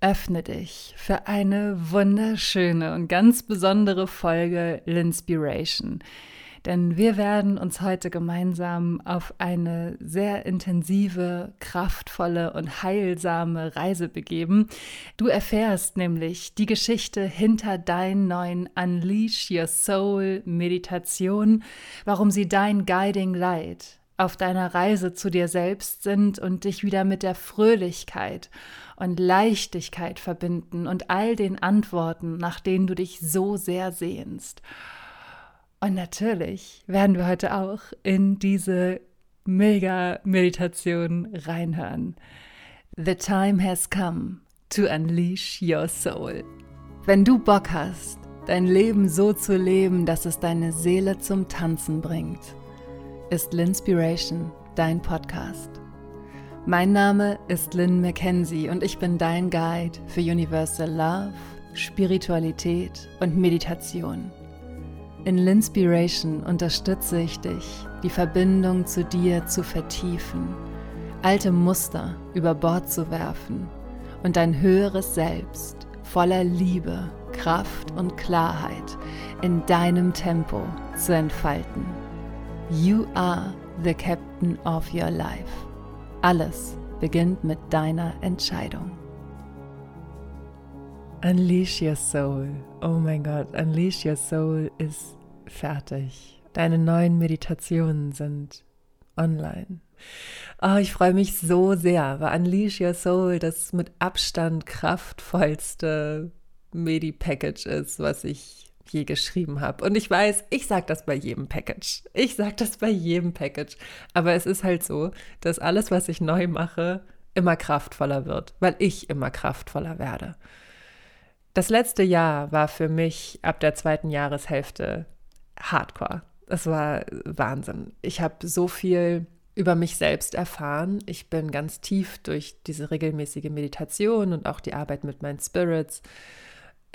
öffne dich für eine wunderschöne und ganz besondere Folge Linspiration. Denn wir werden uns heute gemeinsam auf eine sehr intensive, kraftvolle und heilsame Reise begeben. Du erfährst nämlich die Geschichte hinter deinen neuen Unleash Your Soul Meditation, warum sie dein Guiding Light auf deiner Reise zu dir selbst sind und dich wieder mit der Fröhlichkeit und Leichtigkeit verbinden und all den Antworten, nach denen du dich so sehr sehnst. Und natürlich werden wir heute auch in diese Mega-Meditation reinhören. The time has come to unleash your soul. Wenn du Bock hast, dein Leben so zu leben, dass es deine Seele zum Tanzen bringt, ist Linspiration dein Podcast. Mein Name ist Lynn McKenzie und ich bin dein Guide für Universal Love, Spiritualität und Meditation. In Linspiration unterstütze ich dich, die Verbindung zu dir zu vertiefen, alte Muster über Bord zu werfen und dein höheres Selbst voller Liebe, Kraft und Klarheit in deinem Tempo zu entfalten. You are the captain of your life. Alles beginnt mit deiner Entscheidung. Unleash Your Soul. Oh mein Gott, Unleash Your Soul ist fertig. Deine neuen Meditationen sind online. Oh, ich freue mich so sehr, weil Unleash Your Soul das mit Abstand kraftvollste Medi-Package ist, was ich je geschrieben habe. Und ich weiß, ich sage das bei jedem Package. Ich sage das bei jedem Package. Aber es ist halt so, dass alles, was ich neu mache, immer kraftvoller wird, weil ich immer kraftvoller werde. Das letzte Jahr war für mich ab der zweiten Jahreshälfte hardcore. Es war Wahnsinn. Ich habe so viel über mich selbst erfahren. Ich bin ganz tief durch diese regelmäßige Meditation und auch die Arbeit mit meinen Spirits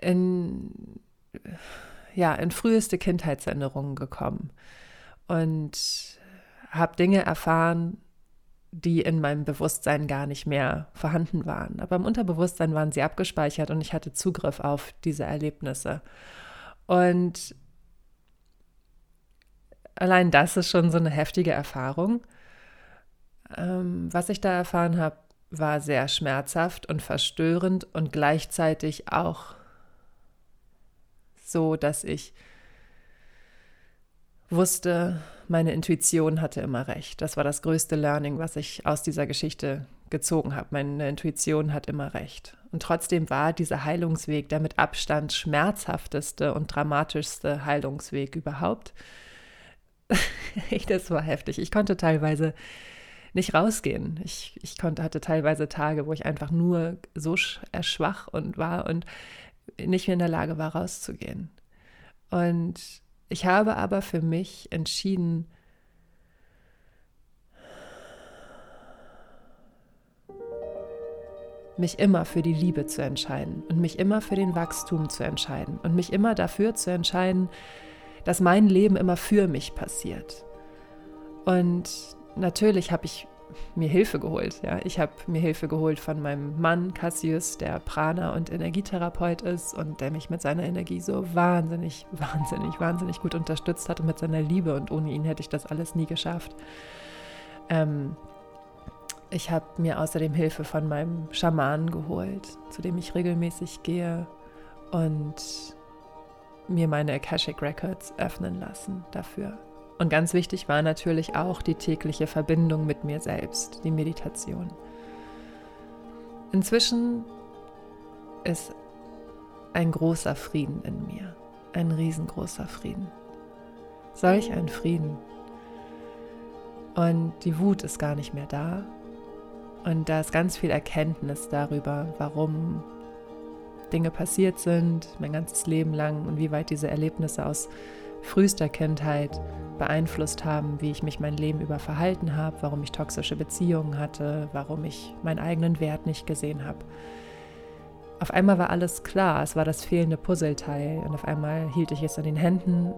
in, ja, in früheste Kindheitserinnerungen gekommen und habe Dinge erfahren, die in meinem Bewusstsein gar nicht mehr vorhanden waren. Aber im Unterbewusstsein waren sie abgespeichert und ich hatte Zugriff auf diese Erlebnisse. Und allein das ist schon so eine heftige Erfahrung. Ähm, was ich da erfahren habe, war sehr schmerzhaft und verstörend und gleichzeitig auch so, dass ich wusste, meine Intuition hatte immer recht. Das war das größte Learning, was ich aus dieser Geschichte gezogen habe. Meine Intuition hat immer recht. Und trotzdem war dieser Heilungsweg der mit Abstand schmerzhafteste und dramatischste Heilungsweg überhaupt. das war heftig. Ich konnte teilweise nicht rausgehen. Ich, ich konnte, hatte teilweise Tage, wo ich einfach nur so schwach und war und nicht mehr in der Lage war, rauszugehen. Und ich habe aber für mich entschieden, mich immer für die Liebe zu entscheiden und mich immer für den Wachstum zu entscheiden und mich immer dafür zu entscheiden, dass mein Leben immer für mich passiert. Und natürlich habe ich mir Hilfe geholt. Ja. Ich habe mir Hilfe geholt von meinem Mann Cassius, der Prana- und Energietherapeut ist und der mich mit seiner Energie so wahnsinnig, wahnsinnig, wahnsinnig gut unterstützt hat und mit seiner Liebe. Und ohne ihn hätte ich das alles nie geschafft. Ähm, ich habe mir außerdem Hilfe von meinem Schamanen geholt, zu dem ich regelmäßig gehe und mir meine Akashic Records öffnen lassen dafür. Und ganz wichtig war natürlich auch die tägliche Verbindung mit mir selbst, die Meditation. Inzwischen ist ein großer Frieden in mir, ein riesengroßer Frieden. Solch ein Frieden. Und die Wut ist gar nicht mehr da. Und da ist ganz viel Erkenntnis darüber, warum Dinge passiert sind, mein ganzes Leben lang und wie weit diese Erlebnisse aus frühester Kindheit beeinflusst haben, wie ich mich mein Leben über verhalten habe, warum ich toxische Beziehungen hatte, warum ich meinen eigenen Wert nicht gesehen habe. Auf einmal war alles klar, es war das fehlende Puzzleteil und auf einmal hielt ich es in den Händen,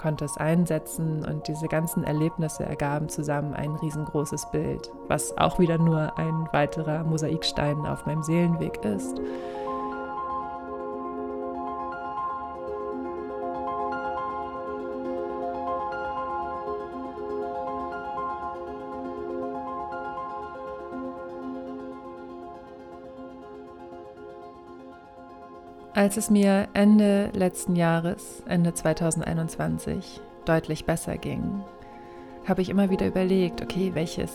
konnte es einsetzen und diese ganzen Erlebnisse ergaben zusammen ein riesengroßes Bild, was auch wieder nur ein weiterer Mosaikstein auf meinem Seelenweg ist. Als es mir Ende letzten Jahres, Ende 2021, deutlich besser ging, habe ich immer wieder überlegt, okay, welches,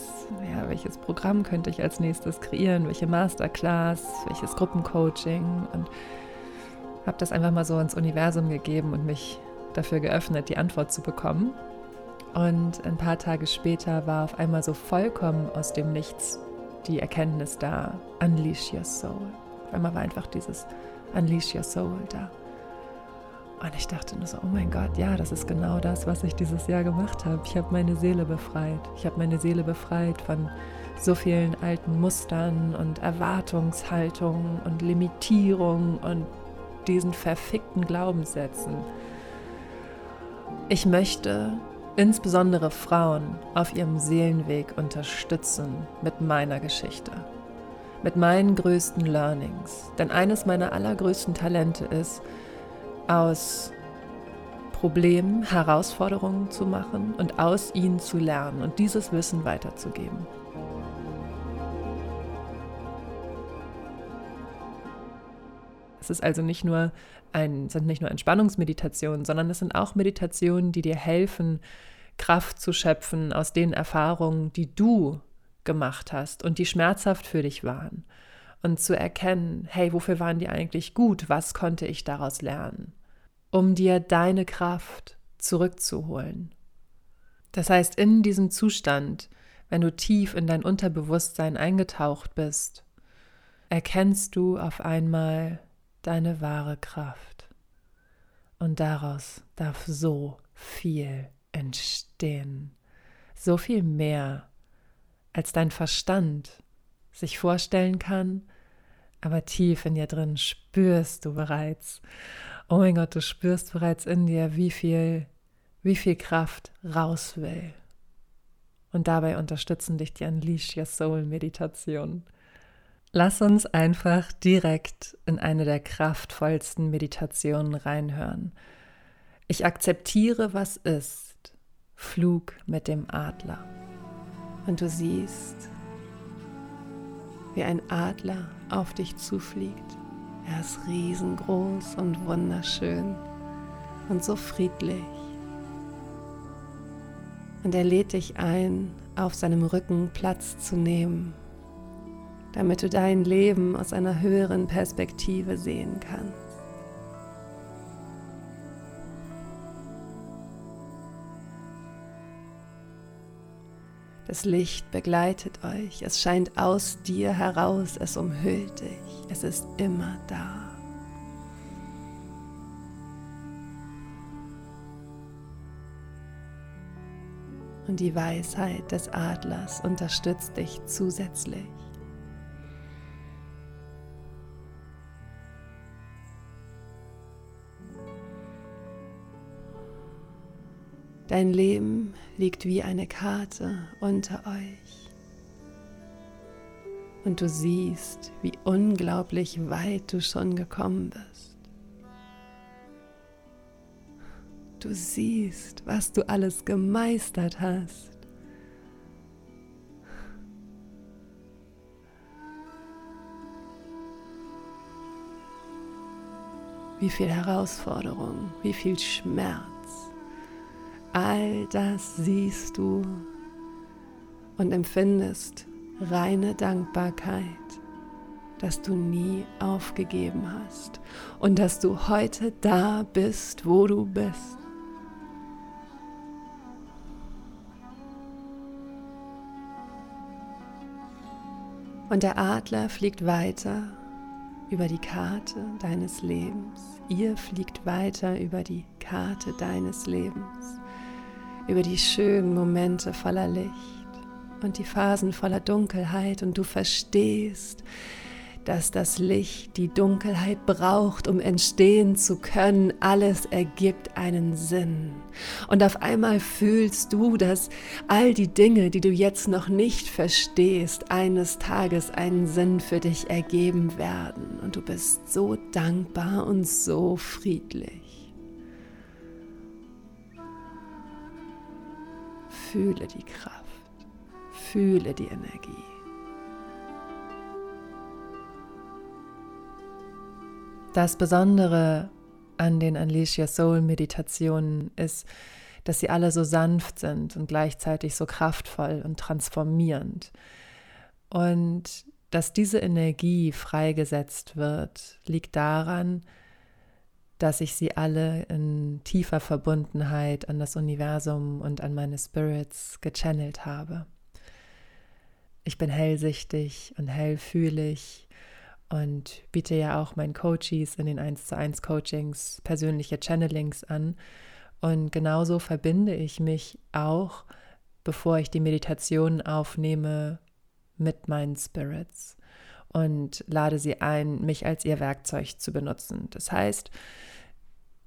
ja, welches Programm könnte ich als nächstes kreieren, welche Masterclass, welches Gruppencoaching und habe das einfach mal so ins Universum gegeben und mich dafür geöffnet, die Antwort zu bekommen. Und ein paar Tage später war auf einmal so vollkommen aus dem Nichts die Erkenntnis da, unleash your soul. Auf einmal war einfach dieses Unleash Your Soul da. Und ich dachte nur so, oh mein Gott, ja, das ist genau das, was ich dieses Jahr gemacht habe. Ich habe meine Seele befreit. Ich habe meine Seele befreit von so vielen alten Mustern und Erwartungshaltungen und Limitierungen und diesen verfickten Glaubenssätzen. Ich möchte insbesondere Frauen auf ihrem Seelenweg unterstützen mit meiner Geschichte mit meinen größten Learnings. Denn eines meiner allergrößten Talente ist, aus Problemen Herausforderungen zu machen und aus ihnen zu lernen und dieses Wissen weiterzugeben. Es ist also nicht nur ein, sind nicht nur Entspannungsmeditationen, sondern es sind auch Meditationen, die dir helfen, Kraft zu schöpfen aus den Erfahrungen, die du gemacht hast und die schmerzhaft für dich waren. Und zu erkennen, hey, wofür waren die eigentlich gut? Was konnte ich daraus lernen? Um dir deine Kraft zurückzuholen. Das heißt, in diesem Zustand, wenn du tief in dein Unterbewusstsein eingetaucht bist, erkennst du auf einmal deine wahre Kraft. Und daraus darf so viel entstehen. So viel mehr, als dein Verstand sich vorstellen kann, aber tief in dir drin spürst du bereits, oh mein Gott, du spürst bereits in dir, wie viel, wie viel Kraft raus will. Und dabei unterstützen dich die Unleash Your Soul Meditation. Lass uns einfach direkt in eine der kraftvollsten Meditationen reinhören. Ich akzeptiere, was ist. Flug mit dem Adler und du siehst, wie ein Adler auf dich zufliegt. Er ist riesengroß und wunderschön und so friedlich. Und er lädt dich ein, auf seinem Rücken Platz zu nehmen, damit du dein Leben aus einer höheren Perspektive sehen kannst. Das Licht begleitet euch, es scheint aus dir heraus, es umhüllt dich, es ist immer da. Und die Weisheit des Adlers unterstützt dich zusätzlich. Dein Leben liegt wie eine Karte unter euch. Und du siehst, wie unglaublich weit du schon gekommen bist. Du siehst, was du alles gemeistert hast. Wie viel Herausforderung, wie viel Schmerz All das siehst du und empfindest reine Dankbarkeit, dass du nie aufgegeben hast und dass du heute da bist, wo du bist. Und der Adler fliegt weiter über die Karte deines Lebens. Ihr fliegt weiter über die Karte deines Lebens über die schönen Momente voller Licht und die Phasen voller Dunkelheit und du verstehst, dass das Licht die Dunkelheit braucht, um entstehen zu können. Alles ergibt einen Sinn. Und auf einmal fühlst du, dass all die Dinge, die du jetzt noch nicht verstehst, eines Tages einen Sinn für dich ergeben werden. Und du bist so dankbar und so friedlich. Fühle die Kraft, fühle die Energie. Das Besondere an den Unleash Your Soul Meditationen ist, dass sie alle so sanft sind und gleichzeitig so kraftvoll und transformierend. Und dass diese Energie freigesetzt wird, liegt daran, dass ich sie alle in tiefer Verbundenheit an das Universum und an meine Spirits gechannelt habe. Ich bin hellsichtig und hellfühlig und biete ja auch meinen Coaches in den 1 zu 1 Coachings persönliche Channelings an. Und genauso verbinde ich mich auch, bevor ich die Meditation aufnehme, mit meinen Spirits und lade sie ein, mich als ihr Werkzeug zu benutzen. Das heißt,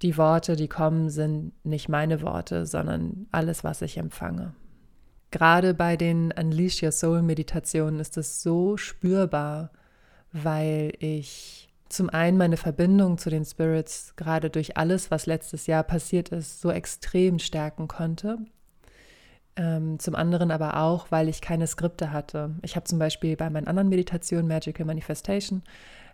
die Worte, die kommen, sind nicht meine Worte, sondern alles, was ich empfange. Gerade bei den Unleash Your Soul Meditationen ist es so spürbar, weil ich zum einen meine Verbindung zu den Spirits gerade durch alles, was letztes Jahr passiert ist, so extrem stärken konnte. Ähm, zum anderen aber auch, weil ich keine Skripte hatte. Ich habe zum Beispiel bei meinen anderen Meditationen, Magical Manifestation,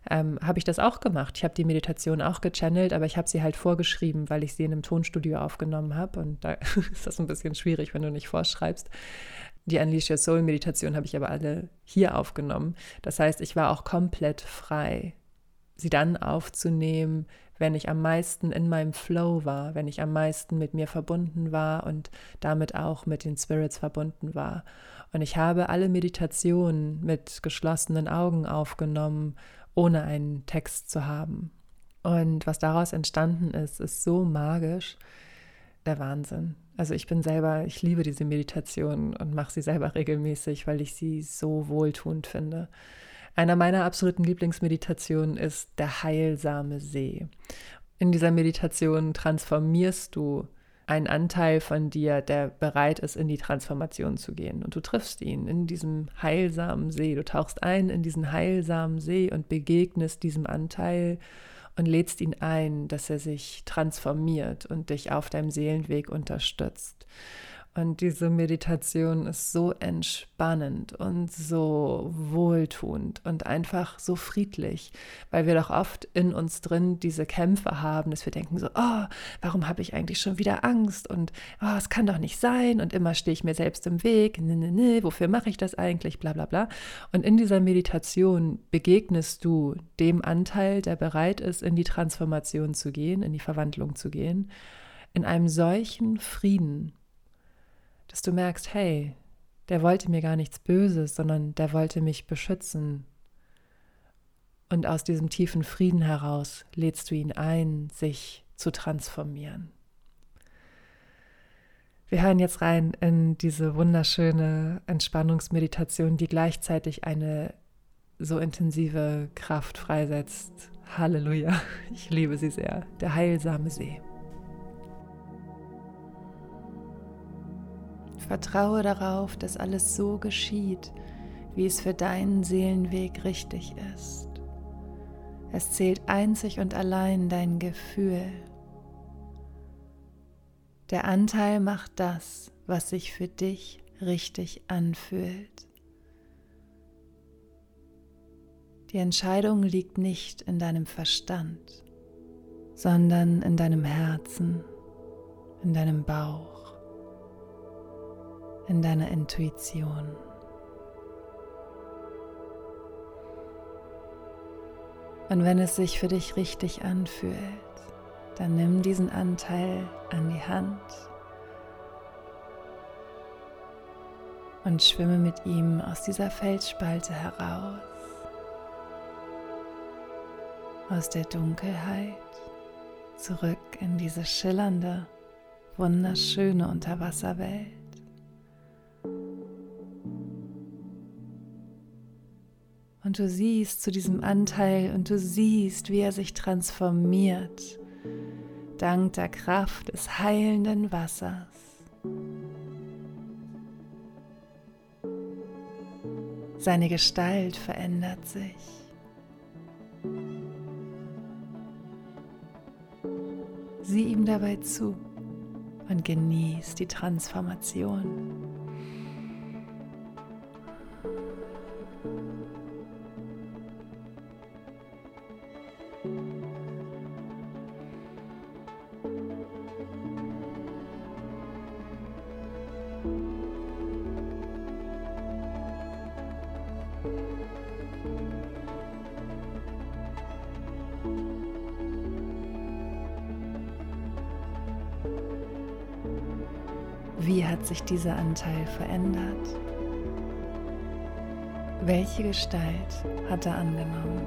ähm, habe ich das auch gemacht. Ich habe die Meditation auch gechannelt, aber ich habe sie halt vorgeschrieben, weil ich sie in einem Tonstudio aufgenommen habe. Und da ist das ein bisschen schwierig, wenn du nicht vorschreibst. Die Unleash Your Soul Meditation habe ich aber alle hier aufgenommen. Das heißt, ich war auch komplett frei, sie dann aufzunehmen, wenn ich am meisten in meinem Flow war, wenn ich am meisten mit mir verbunden war und damit auch mit den Spirits verbunden war. Und ich habe alle Meditationen mit geschlossenen Augen aufgenommen, ohne einen Text zu haben. Und was daraus entstanden ist, ist so magisch, der Wahnsinn. Also ich bin selber, ich liebe diese Meditation und mache sie selber regelmäßig, weil ich sie so wohltuend finde. Einer meiner absoluten Lieblingsmeditationen ist der heilsame See. In dieser Meditation transformierst du einen Anteil von dir, der bereit ist, in die Transformation zu gehen. Und du triffst ihn in diesem heilsamen See. Du tauchst ein in diesen heilsamen See und begegnest diesem Anteil und lädst ihn ein, dass er sich transformiert und dich auf deinem Seelenweg unterstützt. Und diese Meditation ist so entspannend und so wohltuend und einfach so friedlich, weil wir doch oft in uns drin diese Kämpfe haben, dass wir denken so, oh, warum habe ich eigentlich schon wieder Angst? Und oh, es kann doch nicht sein und immer stehe ich mir selbst im Weg, ne, ne, ne, wofür mache ich das eigentlich, bla bla bla. Und in dieser Meditation begegnest du dem Anteil, der bereit ist, in die Transformation zu gehen, in die Verwandlung zu gehen, in einem solchen Frieden dass du merkst, hey, der wollte mir gar nichts Böses, sondern der wollte mich beschützen. Und aus diesem tiefen Frieden heraus lädst du ihn ein, sich zu transformieren. Wir hören jetzt rein in diese wunderschöne Entspannungsmeditation, die gleichzeitig eine so intensive Kraft freisetzt. Halleluja, ich liebe sie sehr. Der heilsame See. Vertraue darauf, dass alles so geschieht, wie es für deinen Seelenweg richtig ist. Es zählt einzig und allein dein Gefühl. Der Anteil macht das, was sich für dich richtig anfühlt. Die Entscheidung liegt nicht in deinem Verstand, sondern in deinem Herzen, in deinem Bauch in deiner Intuition. Und wenn es sich für dich richtig anfühlt, dann nimm diesen Anteil an die Hand und schwimme mit ihm aus dieser Felsspalte heraus, aus der Dunkelheit zurück in diese schillernde, wunderschöne Unterwasserwelt. Und du siehst zu diesem Anteil und du siehst, wie er sich transformiert, dank der Kraft des heilenden Wassers. Seine Gestalt verändert sich. Sieh ihm dabei zu und genieß die Transformation. Dieser Anteil verändert? Welche Gestalt hat er angenommen?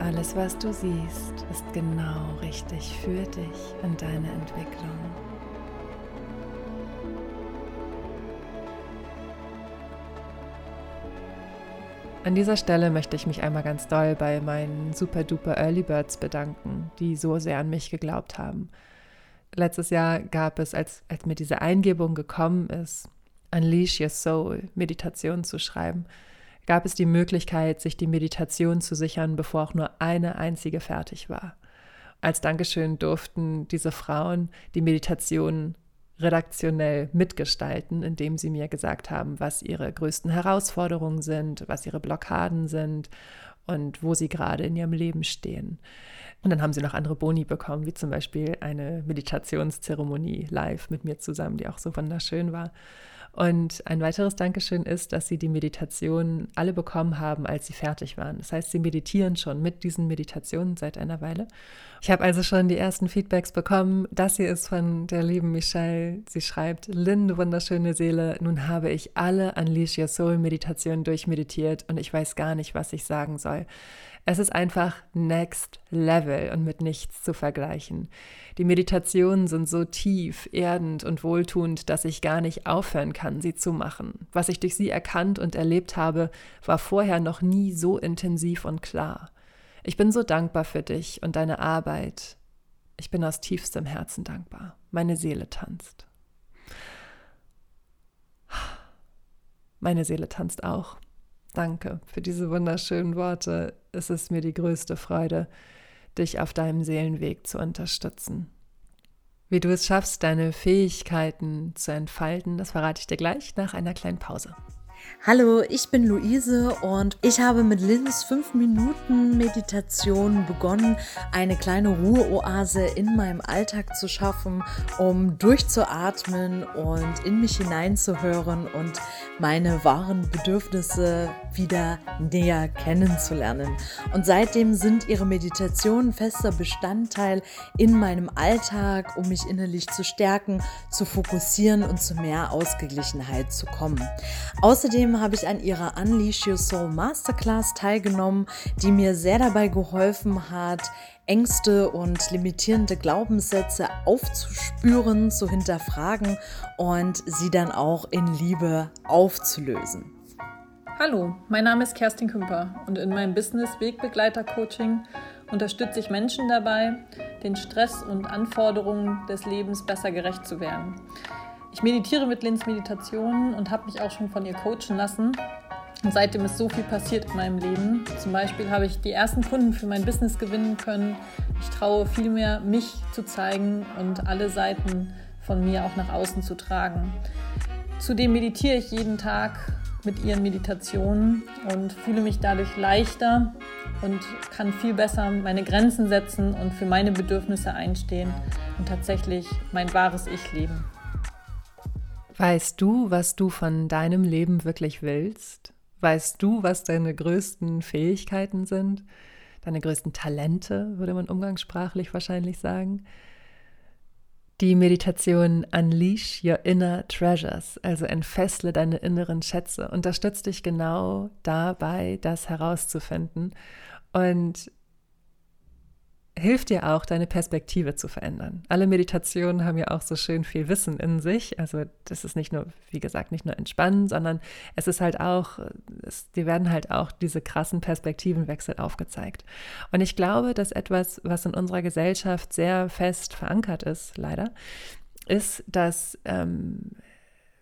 Alles, was du siehst, ist genau richtig für dich und deine Entwicklung. An dieser Stelle möchte ich mich einmal ganz doll bei meinen super duper Early Birds bedanken, die so sehr an mich geglaubt haben letztes Jahr gab es, als, als mir diese Eingebung gekommen ist, Unleash Your Soul, Meditation zu schreiben, gab es die Möglichkeit, sich die Meditation zu sichern, bevor auch nur eine einzige fertig war. Als Dankeschön durften diese Frauen die Meditation redaktionell mitgestalten, indem sie mir gesagt haben, was ihre größten Herausforderungen sind, was ihre Blockaden sind und wo sie gerade in ihrem Leben stehen. Und dann haben sie noch andere Boni bekommen, wie zum Beispiel eine Meditationszeremonie live mit mir zusammen, die auch so wunderschön war. Und ein weiteres Dankeschön ist, dass sie die Meditation alle bekommen haben, als sie fertig waren. Das heißt, sie meditieren schon mit diesen Meditationen seit einer Weile. Ich habe also schon die ersten Feedbacks bekommen. Das hier ist von der lieben Michelle. Sie schreibt, Lynn, wunderschöne Seele, nun habe ich alle Unleash Your Soul Meditationen durchmeditiert und ich weiß gar nicht, was ich sagen soll. Es ist einfach Next Level und mit nichts zu vergleichen. Die Meditationen sind so tief, erdend und wohltuend, dass ich gar nicht aufhören kann, sie zu machen. Was ich durch sie erkannt und erlebt habe, war vorher noch nie so intensiv und klar. Ich bin so dankbar für dich und deine Arbeit. Ich bin aus tiefstem Herzen dankbar. Meine Seele tanzt. Meine Seele tanzt auch. Danke für diese wunderschönen Worte. Es ist mir die größte Freude, dich auf deinem Seelenweg zu unterstützen. Wie du es schaffst, deine Fähigkeiten zu entfalten, das verrate ich dir gleich nach einer kleinen Pause. Hallo, ich bin Luise und ich habe mit Lins 5 Minuten Meditation begonnen, eine kleine Ruheoase in meinem Alltag zu schaffen, um durchzuatmen und in mich hineinzuhören und meine wahren Bedürfnisse wieder näher kennenzulernen. Und seitdem sind ihre Meditationen fester Bestandteil in meinem Alltag, um mich innerlich zu stärken, zu fokussieren und zu mehr Ausgeglichenheit zu kommen. Außerdem Außerdem habe ich an ihrer Unleash Your Soul Masterclass teilgenommen, die mir sehr dabei geholfen hat, Ängste und limitierende Glaubenssätze aufzuspüren, zu hinterfragen und sie dann auch in Liebe aufzulösen. Hallo, mein Name ist Kerstin Kümper und in meinem Business Wegbegleiter Coaching unterstütze ich Menschen dabei, den Stress und Anforderungen des Lebens besser gerecht zu werden. Ich meditiere mit Lins Meditationen und habe mich auch schon von ihr coachen lassen. Und seitdem ist so viel passiert in meinem Leben. Zum Beispiel habe ich die ersten Kunden für mein Business gewinnen können. Ich traue viel mehr, mich zu zeigen und alle Seiten von mir auch nach außen zu tragen. Zudem meditiere ich jeden Tag mit ihren Meditationen und fühle mich dadurch leichter und kann viel besser meine Grenzen setzen und für meine Bedürfnisse einstehen und tatsächlich mein wahres Ich leben. Weißt du, was du von deinem Leben wirklich willst? Weißt du, was deine größten Fähigkeiten sind? Deine größten Talente, würde man umgangssprachlich wahrscheinlich sagen. Die Meditation Unleash Your Inner Treasures, also entfessle deine inneren Schätze, unterstützt dich genau dabei, das herauszufinden. Und hilft dir auch, deine Perspektive zu verändern. Alle Meditationen haben ja auch so schön viel Wissen in sich. Also das ist nicht nur, wie gesagt, nicht nur entspannen, sondern es ist halt auch, es, dir werden halt auch diese krassen Perspektivenwechsel aufgezeigt. Und ich glaube, dass etwas, was in unserer Gesellschaft sehr fest verankert ist, leider, ist, dass ähm,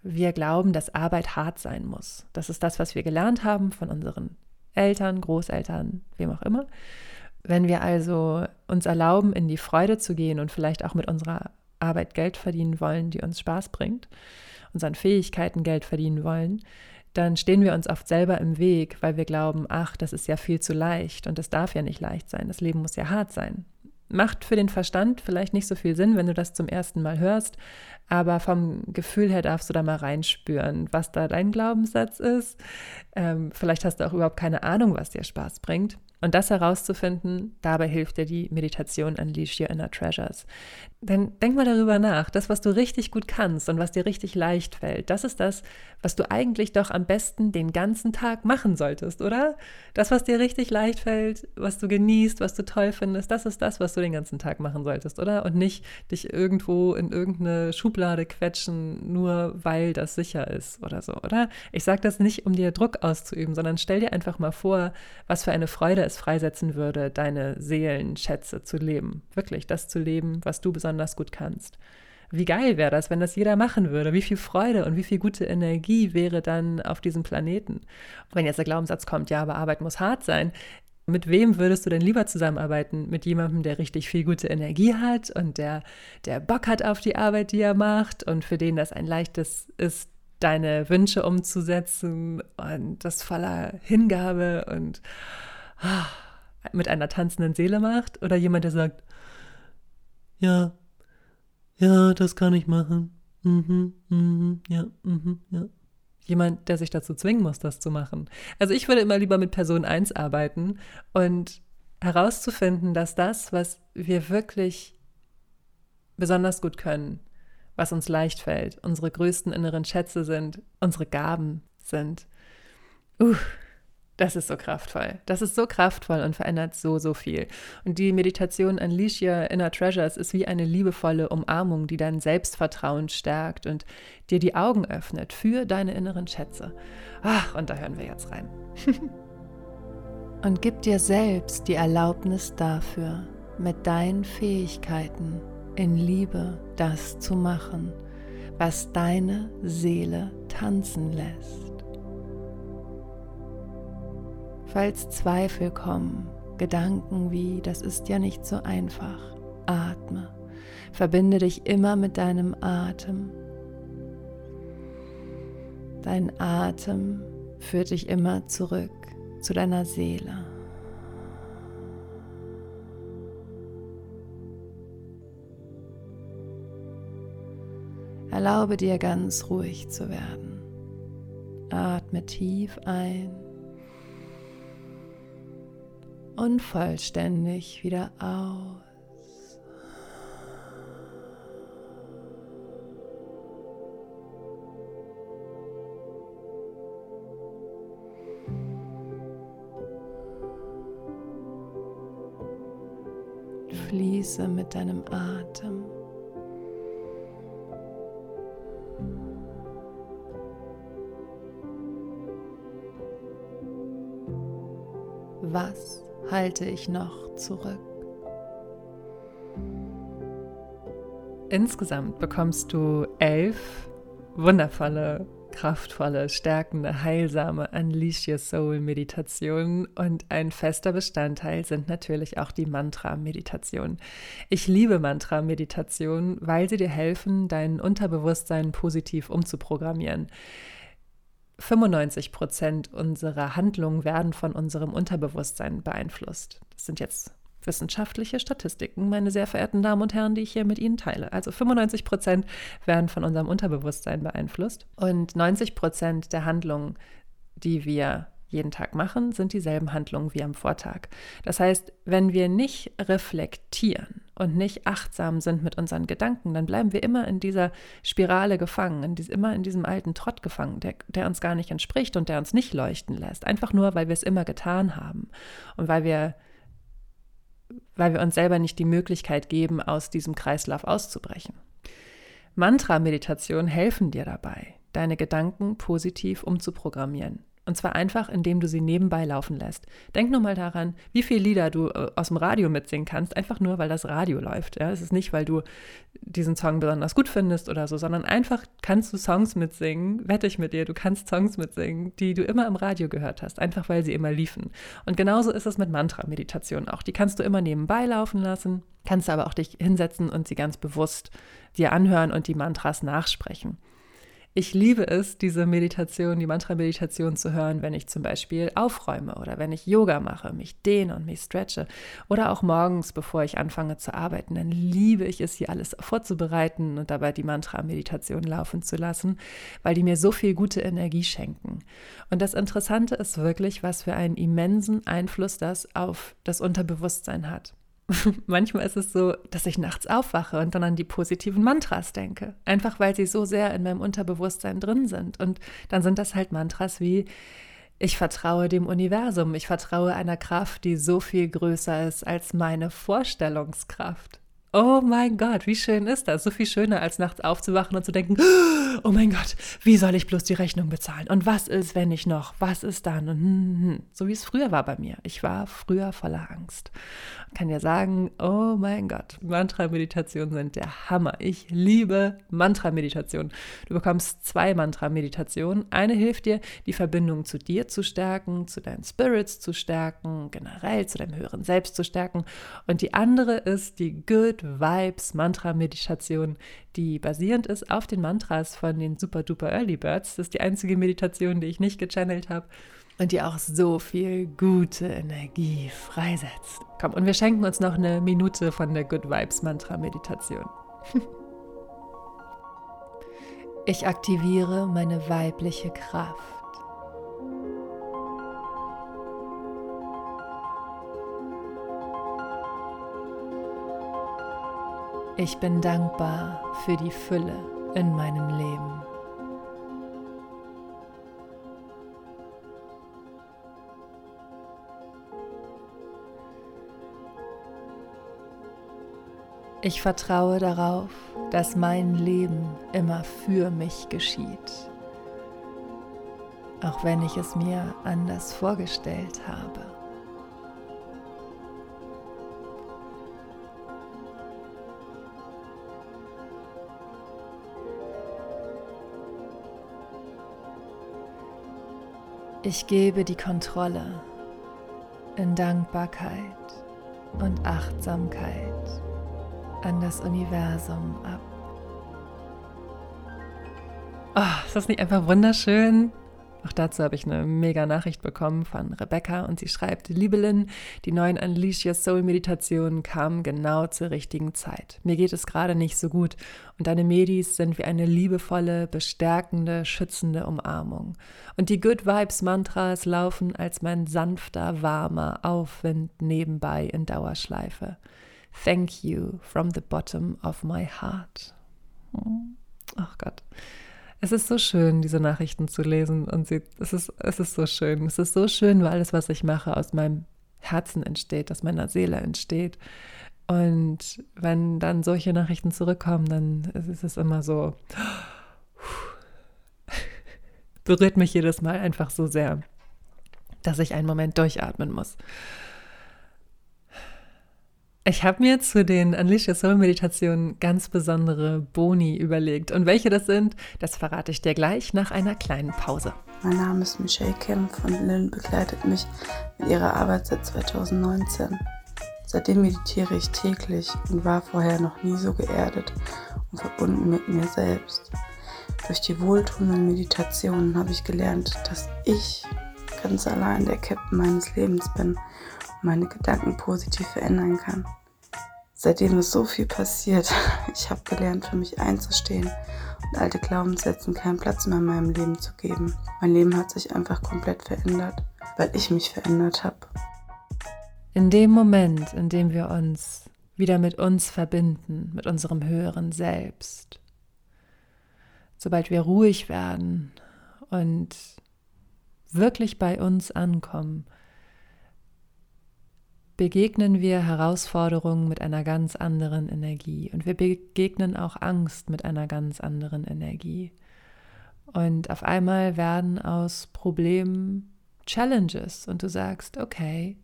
wir glauben, dass Arbeit hart sein muss. Das ist das, was wir gelernt haben von unseren Eltern, Großeltern, wem auch immer. Wenn wir also uns erlauben, in die Freude zu gehen und vielleicht auch mit unserer Arbeit Geld verdienen wollen, die uns Spaß bringt, unseren Fähigkeiten Geld verdienen wollen, dann stehen wir uns oft selber im Weg, weil wir glauben, ach, das ist ja viel zu leicht und es darf ja nicht leicht sein, das Leben muss ja hart sein. Macht für den Verstand vielleicht nicht so viel Sinn, wenn du das zum ersten Mal hörst, aber vom Gefühl her darfst du da mal reinspüren, was da dein Glaubenssatz ist. Ähm, vielleicht hast du auch überhaupt keine Ahnung, was dir Spaß bringt. Und das herauszufinden, dabei hilft dir die Meditation Unleash Your Inner Treasures. Denn denk mal darüber nach, das, was du richtig gut kannst und was dir richtig leicht fällt, das ist das, was du eigentlich doch am besten den ganzen Tag machen solltest, oder? Das, was dir richtig leicht fällt, was du genießt, was du toll findest, das ist das, was du den ganzen Tag machen solltest, oder? Und nicht dich irgendwo in irgendeine Schublade quetschen, nur weil das sicher ist oder so, oder? Ich sage das nicht, um dir Druck auszuüben, sondern stell dir einfach mal vor, was für eine Freude es freisetzen würde, deine Seelenschätze zu leben. Wirklich das zu leben, was du besonders gut kannst. Wie geil wäre das, wenn das jeder machen würde? Wie viel Freude und wie viel gute Energie wäre dann auf diesem Planeten? Wenn jetzt der Glaubenssatz kommt, ja, aber Arbeit muss hart sein, mit wem würdest du denn lieber zusammenarbeiten? Mit jemandem, der richtig viel gute Energie hat und der, der Bock hat auf die Arbeit, die er macht und für den das ein leichtes ist, deine Wünsche umzusetzen und das voller Hingabe und mit einer tanzenden Seele macht oder jemand, der sagt, ja, ja, das kann ich machen. Mhm, mhm, ja, mhm, ja. Jemand, der sich dazu zwingen muss, das zu machen. Also ich würde immer lieber mit Person 1 arbeiten und herauszufinden, dass das, was wir wirklich besonders gut können, was uns leicht fällt, unsere größten inneren Schätze sind, unsere Gaben sind. Uh, das ist so kraftvoll. Das ist so kraftvoll und verändert so, so viel. Und die Meditation Unleash Your Inner Treasures ist wie eine liebevolle Umarmung, die dein Selbstvertrauen stärkt und dir die Augen öffnet für deine inneren Schätze. Ach, und da hören wir jetzt rein. und gib dir selbst die Erlaubnis dafür, mit deinen Fähigkeiten in Liebe das zu machen, was deine Seele tanzen lässt. Falls Zweifel kommen, Gedanken wie, das ist ja nicht so einfach, atme. Verbinde dich immer mit deinem Atem. Dein Atem führt dich immer zurück zu deiner Seele. Erlaube dir ganz ruhig zu werden. Atme tief ein und vollständig wieder aus. Fließe mit deinem Atem. Was halte ich noch zurück. Insgesamt bekommst du elf wundervolle, kraftvolle, stärkende, heilsame Unleash Your Soul Meditationen und ein fester Bestandteil sind natürlich auch die Mantra-Meditationen. Ich liebe Mantra-Meditationen, weil sie dir helfen, dein Unterbewusstsein positiv umzuprogrammieren. 95 Prozent unserer Handlungen werden von unserem Unterbewusstsein beeinflusst. Das sind jetzt wissenschaftliche Statistiken, meine sehr verehrten Damen und Herren, die ich hier mit Ihnen teile. Also 95 Prozent werden von unserem Unterbewusstsein beeinflusst und 90 Prozent der Handlungen, die wir jeden Tag machen, sind dieselben Handlungen wie am Vortag. Das heißt, wenn wir nicht reflektieren und nicht achtsam sind mit unseren Gedanken, dann bleiben wir immer in dieser Spirale gefangen, in dies, immer in diesem alten Trott gefangen, der, der uns gar nicht entspricht und der uns nicht leuchten lässt. Einfach nur, weil wir es immer getan haben und weil wir weil wir uns selber nicht die Möglichkeit geben, aus diesem Kreislauf auszubrechen. Mantra-Meditationen helfen dir dabei, deine Gedanken positiv umzuprogrammieren. Und zwar einfach, indem du sie nebenbei laufen lässt. Denk nur mal daran, wie viele Lieder du äh, aus dem Radio mitsingen kannst, einfach nur, weil das Radio läuft. Ja? Es ist nicht, weil du diesen Song besonders gut findest oder so, sondern einfach kannst du Songs mitsingen, wette ich mit dir, du kannst Songs mitsingen, die du immer im Radio gehört hast, einfach weil sie immer liefen. Und genauso ist es mit Mantra-Meditationen auch. Die kannst du immer nebenbei laufen lassen, kannst aber auch dich hinsetzen und sie ganz bewusst dir anhören und die Mantras nachsprechen. Ich liebe es, diese Meditation, die Mantra-Meditation zu hören, wenn ich zum Beispiel aufräume oder wenn ich Yoga mache, mich dehne und mich stretche oder auch morgens, bevor ich anfange zu arbeiten. Dann liebe ich es, hier alles vorzubereiten und dabei die Mantra-Meditation laufen zu lassen, weil die mir so viel gute Energie schenken. Und das Interessante ist wirklich, was für einen immensen Einfluss das auf das Unterbewusstsein hat. manchmal ist es so, dass ich nachts aufwache und dann an die positiven Mantras denke. Einfach weil sie so sehr in meinem Unterbewusstsein drin sind. Und dann sind das halt Mantras wie, ich vertraue dem Universum, ich vertraue einer Kraft, die so viel größer ist als meine Vorstellungskraft. Oh mein Gott, wie schön ist das? So viel schöner, als nachts aufzuwachen und zu denken, oh mein Gott, wie soll ich bloß die Rechnung bezahlen? Und was ist, wenn ich noch? Was ist dann? Und hm, hm, hm. so wie es früher war bei mir. Ich war früher voller Angst. Ich kann ja sagen, oh mein Gott, Mantra-Meditationen sind der Hammer. Ich liebe Mantra-Meditation. Du bekommst zwei Mantra-Meditationen. Eine hilft dir, die Verbindung zu dir zu stärken, zu deinen Spirits zu stärken, generell zu deinem höheren Selbst zu stärken. Und die andere ist die Good Vibes Mantra-Meditation, die basierend ist auf den Mantras von den Super Duper Early Birds. Das ist die einzige Meditation, die ich nicht gechannelt habe und die auch so viel gute Energie freisetzt. Komm, und wir schenken uns noch eine Minute von der Good Vibes Mantra Meditation. Ich aktiviere meine weibliche Kraft. Ich bin dankbar für die Fülle in meinem Leben. Ich vertraue darauf, dass mein Leben immer für mich geschieht, auch wenn ich es mir anders vorgestellt habe. Ich gebe die Kontrolle in Dankbarkeit und Achtsamkeit an das Universum ab. Oh, ist das nicht einfach wunderschön? Auch dazu habe ich eine mega Nachricht bekommen von Rebecca und sie schreibt, Liebe Lynn, die neuen Unleash Your Soul Meditationen kamen genau zur richtigen Zeit. Mir geht es gerade nicht so gut und deine Medis sind wie eine liebevolle, bestärkende, schützende Umarmung. Und die Good Vibes Mantras laufen als mein sanfter, warmer Aufwind nebenbei in Dauerschleife. Thank you from the bottom of my heart. Ach Gott. Es ist so schön, diese Nachrichten zu lesen und sie, es, ist, es ist so schön. Es ist so schön, weil alles, was ich mache, aus meinem Herzen entsteht, aus meiner Seele entsteht. Und wenn dann solche Nachrichten zurückkommen, dann ist es immer so, berührt mich jedes Mal einfach so sehr, dass ich einen Moment durchatmen muss. Ich habe mir zu den Unleash Your Soul Meditationen ganz besondere Boni überlegt. Und welche das sind, das verrate ich dir gleich nach einer kleinen Pause. Mein Name ist Michelle Kemp und Lynn begleitet mich mit ihrer Arbeit seit 2019. Seitdem meditiere ich täglich und war vorher noch nie so geerdet und verbunden mit mir selbst. Durch die wohltuenden Meditationen habe ich gelernt, dass ich ganz allein der Captain meines Lebens bin meine Gedanken positiv verändern kann. Seitdem ist so viel passiert. Ich habe gelernt, für mich einzustehen und alte Glaubenssätzen keinen Platz mehr in meinem Leben zu geben. Mein Leben hat sich einfach komplett verändert, weil ich mich verändert habe. In dem Moment, in dem wir uns wieder mit uns verbinden, mit unserem höheren Selbst, sobald wir ruhig werden und wirklich bei uns ankommen, begegnen wir Herausforderungen mit einer ganz anderen Energie und wir begegnen auch Angst mit einer ganz anderen Energie. Und auf einmal werden aus Problemen Challenges und du sagst, okay,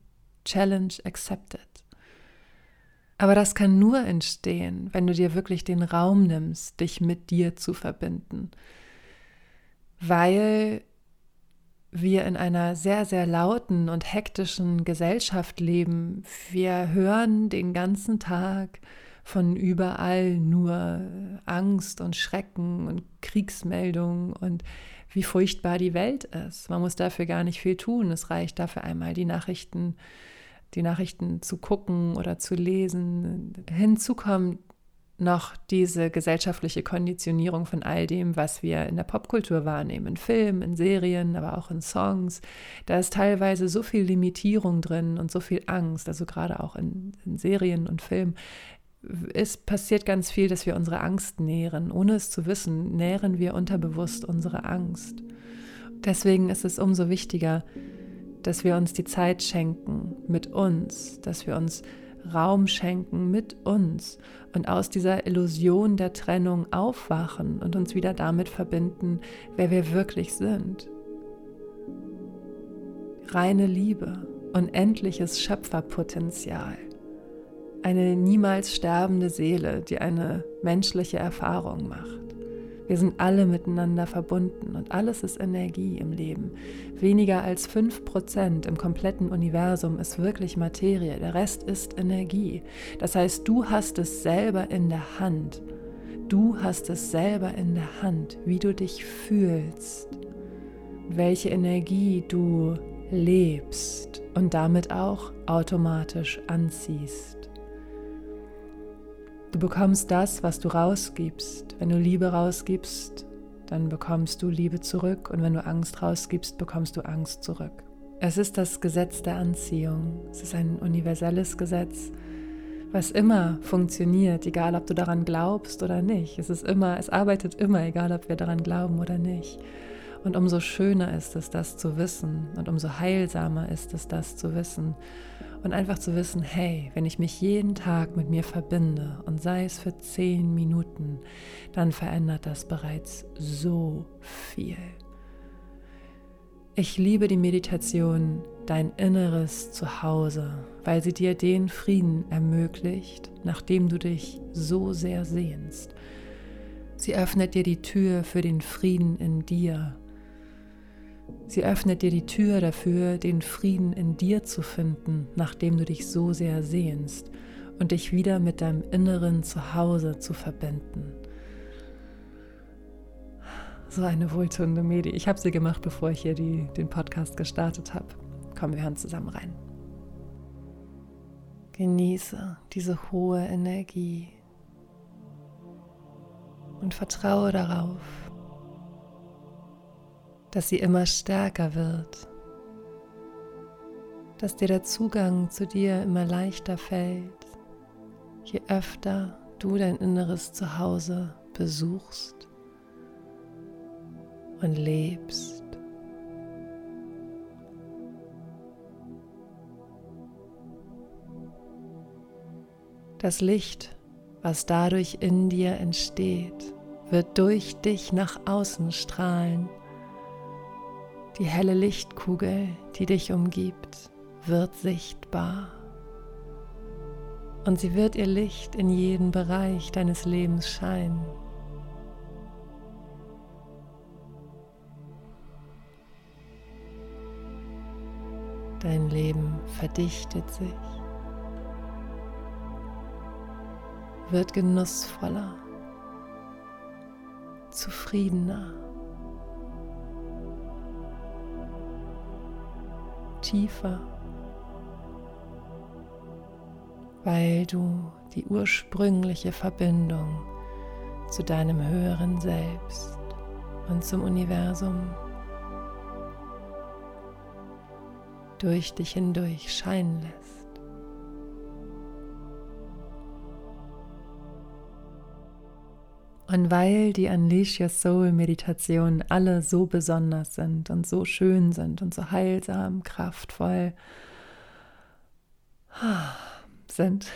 Challenge accepted. Aber das kann nur entstehen, wenn du dir wirklich den Raum nimmst, dich mit dir zu verbinden. Weil wir in einer sehr, sehr lauten und hektischen Gesellschaft leben. Wir hören den ganzen Tag von überall nur Angst und Schrecken und Kriegsmeldungen und wie furchtbar die Welt ist. Man muss dafür gar nicht viel tun. Es reicht dafür einmal die Nachrichten, die Nachrichten zu gucken oder zu lesen. Hinzu kommt noch diese gesellschaftliche Konditionierung von all dem, was wir in der Popkultur wahrnehmen, in Filmen, in Serien, aber auch in Songs. Da ist teilweise so viel Limitierung drin und so viel Angst, also gerade auch in, in Serien und Filmen. Es passiert ganz viel, dass wir unsere Angst nähren. Ohne es zu wissen, nähren wir unterbewusst unsere Angst. Deswegen ist es umso wichtiger, dass wir uns die Zeit schenken mit uns, dass wir uns Raum schenken mit uns und aus dieser Illusion der Trennung aufwachen und uns wieder damit verbinden, wer wir wirklich sind. Reine Liebe, unendliches Schöpferpotenzial, eine niemals sterbende Seele, die eine menschliche Erfahrung macht. Wir sind alle miteinander verbunden und alles ist Energie im Leben. Weniger als 5% im kompletten Universum ist wirklich Materie, der Rest ist Energie. Das heißt, du hast es selber in der Hand. Du hast es selber in der Hand, wie du dich fühlst, welche Energie du lebst und damit auch automatisch anziehst. Du bekommst das, was du rausgibst. Wenn du Liebe rausgibst, dann bekommst du Liebe zurück und wenn du Angst rausgibst, bekommst du Angst zurück. Es ist das Gesetz der Anziehung. Es ist ein universelles Gesetz, was immer funktioniert, egal ob du daran glaubst oder nicht. Es ist immer, es arbeitet immer, egal ob wir daran glauben oder nicht. Und umso schöner ist es, das zu wissen und umso heilsamer ist es, das zu wissen. Und einfach zu wissen, hey, wenn ich mich jeden Tag mit mir verbinde und sei es für zehn Minuten, dann verändert das bereits so viel. Ich liebe die Meditation Dein inneres Zuhause, weil sie dir den Frieden ermöglicht, nachdem du dich so sehr sehnst. Sie öffnet dir die Tür für den Frieden in dir Sie öffnet dir die Tür dafür, den Frieden in dir zu finden, nachdem du dich so sehr sehnst und dich wieder mit deinem inneren Zuhause zu verbinden. So eine wohltuende Medi. Ich habe sie gemacht, bevor ich hier die, den Podcast gestartet habe. Kommen wir hören zusammen rein. Genieße diese hohe Energie und vertraue darauf, dass sie immer stärker wird, dass dir der Zugang zu dir immer leichter fällt, je öfter du dein inneres Zuhause besuchst und lebst. Das Licht, was dadurch in dir entsteht, wird durch dich nach außen strahlen die helle Lichtkugel, die dich umgibt, wird sichtbar. Und sie wird ihr Licht in jeden Bereich deines Lebens scheinen. Dein Leben verdichtet sich, wird genussvoller, zufriedener. Tiefer, weil du die ursprüngliche Verbindung zu deinem höheren Selbst und zum Universum durch dich hindurch scheinen lässt. Und weil die Unleash Your Soul Meditationen alle so besonders sind und so schön sind und so heilsam, kraftvoll, sind,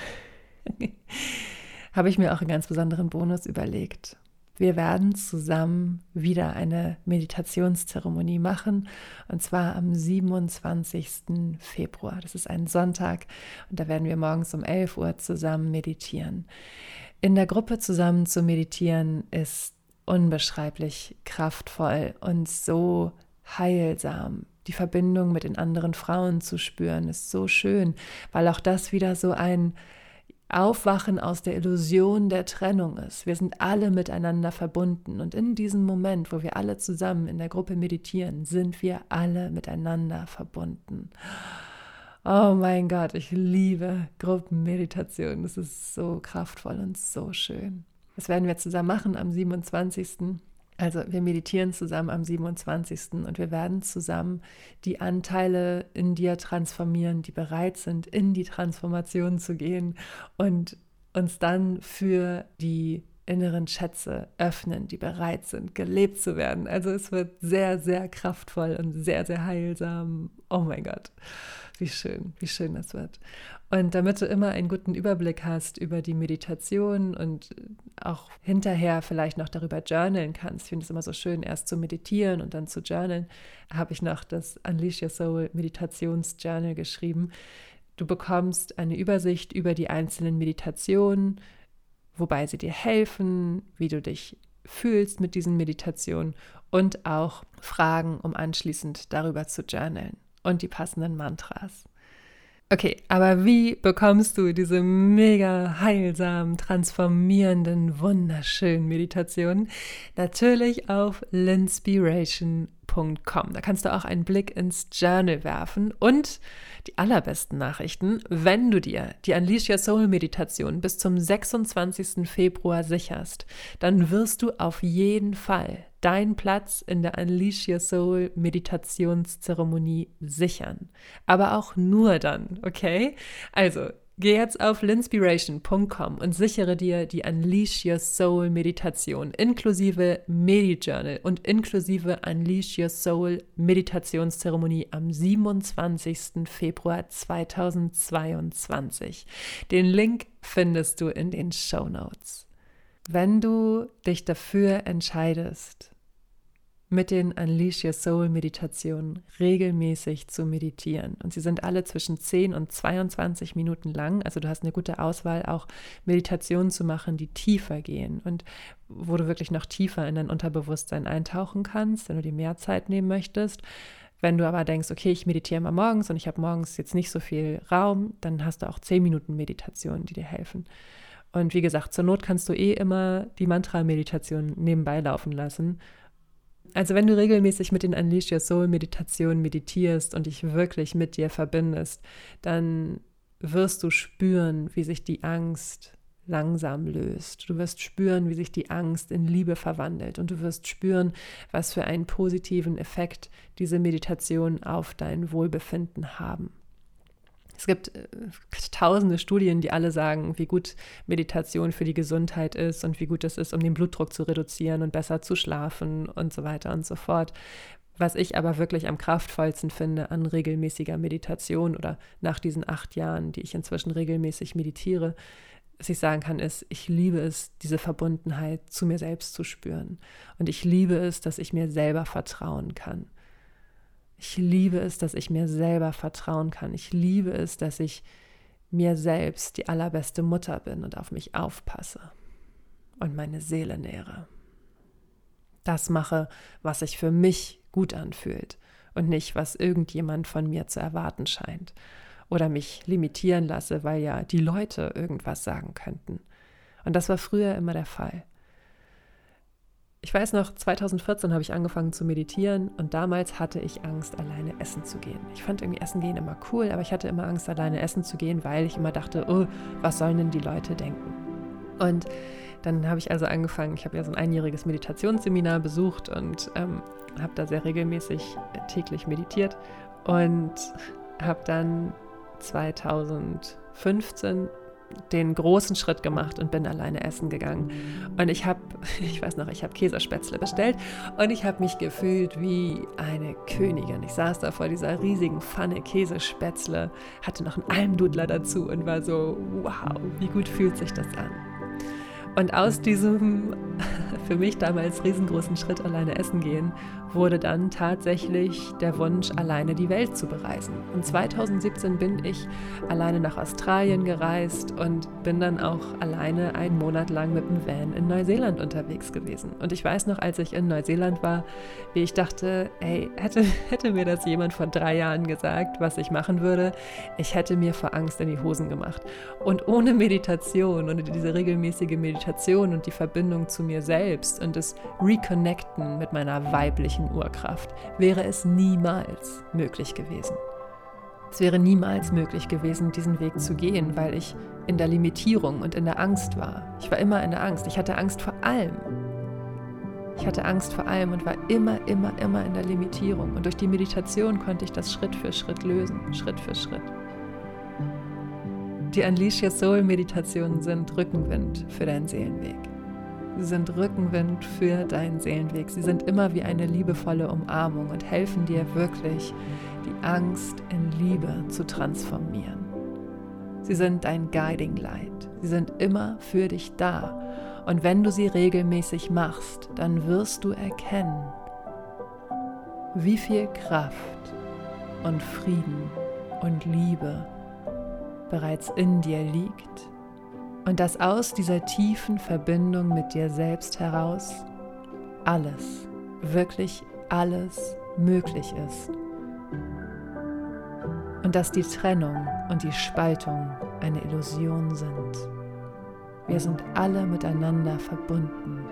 habe ich mir auch einen ganz besonderen Bonus überlegt. Wir werden zusammen wieder eine Meditationszeremonie machen und zwar am 27. Februar. Das ist ein Sonntag und da werden wir morgens um 11 Uhr zusammen meditieren. In der Gruppe zusammen zu meditieren ist unbeschreiblich kraftvoll und so heilsam. Die Verbindung mit den anderen Frauen zu spüren ist so schön, weil auch das wieder so ein Aufwachen aus der Illusion der Trennung ist. Wir sind alle miteinander verbunden und in diesem Moment, wo wir alle zusammen in der Gruppe meditieren, sind wir alle miteinander verbunden. Oh mein Gott, ich liebe Gruppenmeditation. Das ist so kraftvoll und so schön. Das werden wir zusammen machen am 27. Also wir meditieren zusammen am 27. und wir werden zusammen die Anteile in dir transformieren, die bereit sind, in die Transformation zu gehen und uns dann für die inneren Schätze öffnen, die bereit sind, gelebt zu werden. Also es wird sehr, sehr kraftvoll und sehr, sehr heilsam. Oh mein Gott, wie schön, wie schön das wird. Und damit du immer einen guten Überblick hast über die Meditation und auch hinterher vielleicht noch darüber journalen kannst, ich finde es immer so schön, erst zu meditieren und dann zu journalen, habe ich noch das Unleash Your Soul Meditationsjournal geschrieben. Du bekommst eine Übersicht über die einzelnen Meditationen, wobei sie dir helfen, wie du dich fühlst mit diesen Meditationen und auch Fragen, um anschließend darüber zu journalen und die passenden Mantras. Okay, aber wie bekommst du diese mega heilsamen, transformierenden, wunderschönen Meditationen? Natürlich auf linspiration.com. Da kannst du auch einen Blick ins Journal werfen und die allerbesten Nachrichten, wenn du dir die Unleash Your Soul Meditation bis zum 26. Februar sicherst, dann wirst du auf jeden Fall deinen Platz in der Unleash Your Soul Meditationszeremonie sichern. Aber auch nur dann, okay? Also, Geh jetzt auf linspiration.com und sichere dir die Unleash Your Soul Meditation inklusive Medi-Journal und inklusive Unleash Your Soul Meditationszeremonie am 27. Februar 2022. Den Link findest du in den Show Notes. Wenn du dich dafür entscheidest, mit den Unleash Your Soul Meditationen regelmäßig zu meditieren. Und sie sind alle zwischen 10 und 22 Minuten lang. Also du hast eine gute Auswahl, auch Meditationen zu machen, die tiefer gehen und wo du wirklich noch tiefer in dein Unterbewusstsein eintauchen kannst, wenn du dir mehr Zeit nehmen möchtest. Wenn du aber denkst, okay, ich meditiere mal morgens und ich habe morgens jetzt nicht so viel Raum, dann hast du auch 10 Minuten Meditation, die dir helfen. Und wie gesagt, zur Not kannst du eh immer die Mantra-Meditation nebenbei laufen lassen also wenn du regelmäßig mit den Unleash Your Soul Meditationen meditierst und dich wirklich mit dir verbindest, dann wirst du spüren, wie sich die Angst langsam löst. Du wirst spüren, wie sich die Angst in Liebe verwandelt und du wirst spüren, was für einen positiven Effekt diese Meditationen auf dein Wohlbefinden haben. Es gibt äh, tausende Studien, die alle sagen, wie gut Meditation für die Gesundheit ist und wie gut es ist, um den Blutdruck zu reduzieren und besser zu schlafen und so weiter und so fort. Was ich aber wirklich am kraftvollsten finde an regelmäßiger Meditation oder nach diesen acht Jahren, die ich inzwischen regelmäßig meditiere, was ich sagen kann, ist, ich liebe es, diese Verbundenheit zu mir selbst zu spüren. Und ich liebe es, dass ich mir selber vertrauen kann. Ich liebe es, dass ich mir selber vertrauen kann. Ich liebe es, dass ich mir selbst die allerbeste Mutter bin und auf mich aufpasse und meine Seele nähere. Das mache, was sich für mich gut anfühlt und nicht, was irgendjemand von mir zu erwarten scheint oder mich limitieren lasse, weil ja die Leute irgendwas sagen könnten. Und das war früher immer der Fall. Ich weiß noch, 2014 habe ich angefangen zu meditieren und damals hatte ich Angst, alleine essen zu gehen. Ich fand irgendwie Essen gehen immer cool, aber ich hatte immer Angst, alleine essen zu gehen, weil ich immer dachte, oh, was sollen denn die Leute denken? Und dann habe ich also angefangen, ich habe ja so ein einjähriges Meditationsseminar besucht und ähm, habe da sehr regelmäßig täglich meditiert und habe dann 2015 den großen Schritt gemacht und bin alleine essen gegangen. Und ich habe, ich weiß noch, ich habe Käsespätzle bestellt und ich habe mich gefühlt wie eine Königin. Ich saß da vor dieser riesigen Pfanne Käsespätzle, hatte noch einen Almdudler dazu und war so, wow, wie gut fühlt sich das an. Und aus diesem für mich damals riesengroßen Schritt alleine essen gehen, wurde dann tatsächlich der Wunsch, alleine die Welt zu bereisen. Und 2017 bin ich alleine nach Australien gereist und bin dann auch alleine einen Monat lang mit dem Van in Neuseeland unterwegs gewesen. Und ich weiß noch, als ich in Neuseeland war, wie ich dachte, ey, hätte, hätte mir das jemand vor drei Jahren gesagt, was ich machen würde, ich hätte mir vor Angst in die Hosen gemacht. Und ohne Meditation und diese regelmäßige Meditation und die Verbindung zu mir selbst und das Reconnecten mit meiner weiblichen weiblichen Urkraft wäre es niemals möglich gewesen. Es wäre niemals möglich gewesen, diesen Weg zu gehen, weil ich in der Limitierung und in der Angst war. Ich war immer in der Angst. Ich hatte Angst vor allem. Ich hatte Angst vor allem und war immer, immer, immer in der Limitierung. Und durch die Meditation konnte ich das Schritt für Schritt lösen, Schritt für Schritt. Die Unleash Your Soul Meditationen sind Rückenwind für deinen Seelenweg. Sie sind Rückenwind für deinen Seelenweg. Sie sind immer wie eine liebevolle Umarmung und helfen dir wirklich, die Angst in Liebe zu transformieren. Sie sind dein Guiding Light. Sie sind immer für dich da. Und wenn du sie regelmäßig machst, dann wirst du erkennen, wie viel Kraft und Frieden und Liebe bereits in dir liegt und dass aus dieser tiefen Verbindung mit dir selbst heraus alles, wirklich alles möglich ist. Und dass die Trennung und die Spaltung eine Illusion sind. Wir sind alle miteinander verbunden.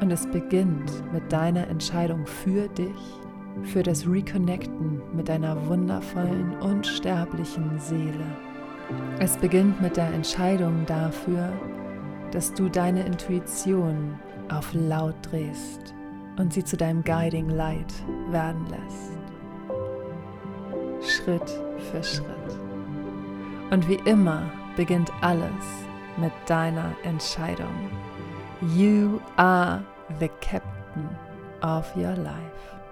Und es beginnt mit deiner Entscheidung für dich, für das Reconnecten mit deiner wundervollen, unsterblichen Seele. Es beginnt mit der Entscheidung dafür, dass du deine Intuition auf laut drehst und sie zu deinem Guiding Light werden lässt. Schritt für Schritt. Und wie immer beginnt alles mit deiner Entscheidung. You are the captain of your life.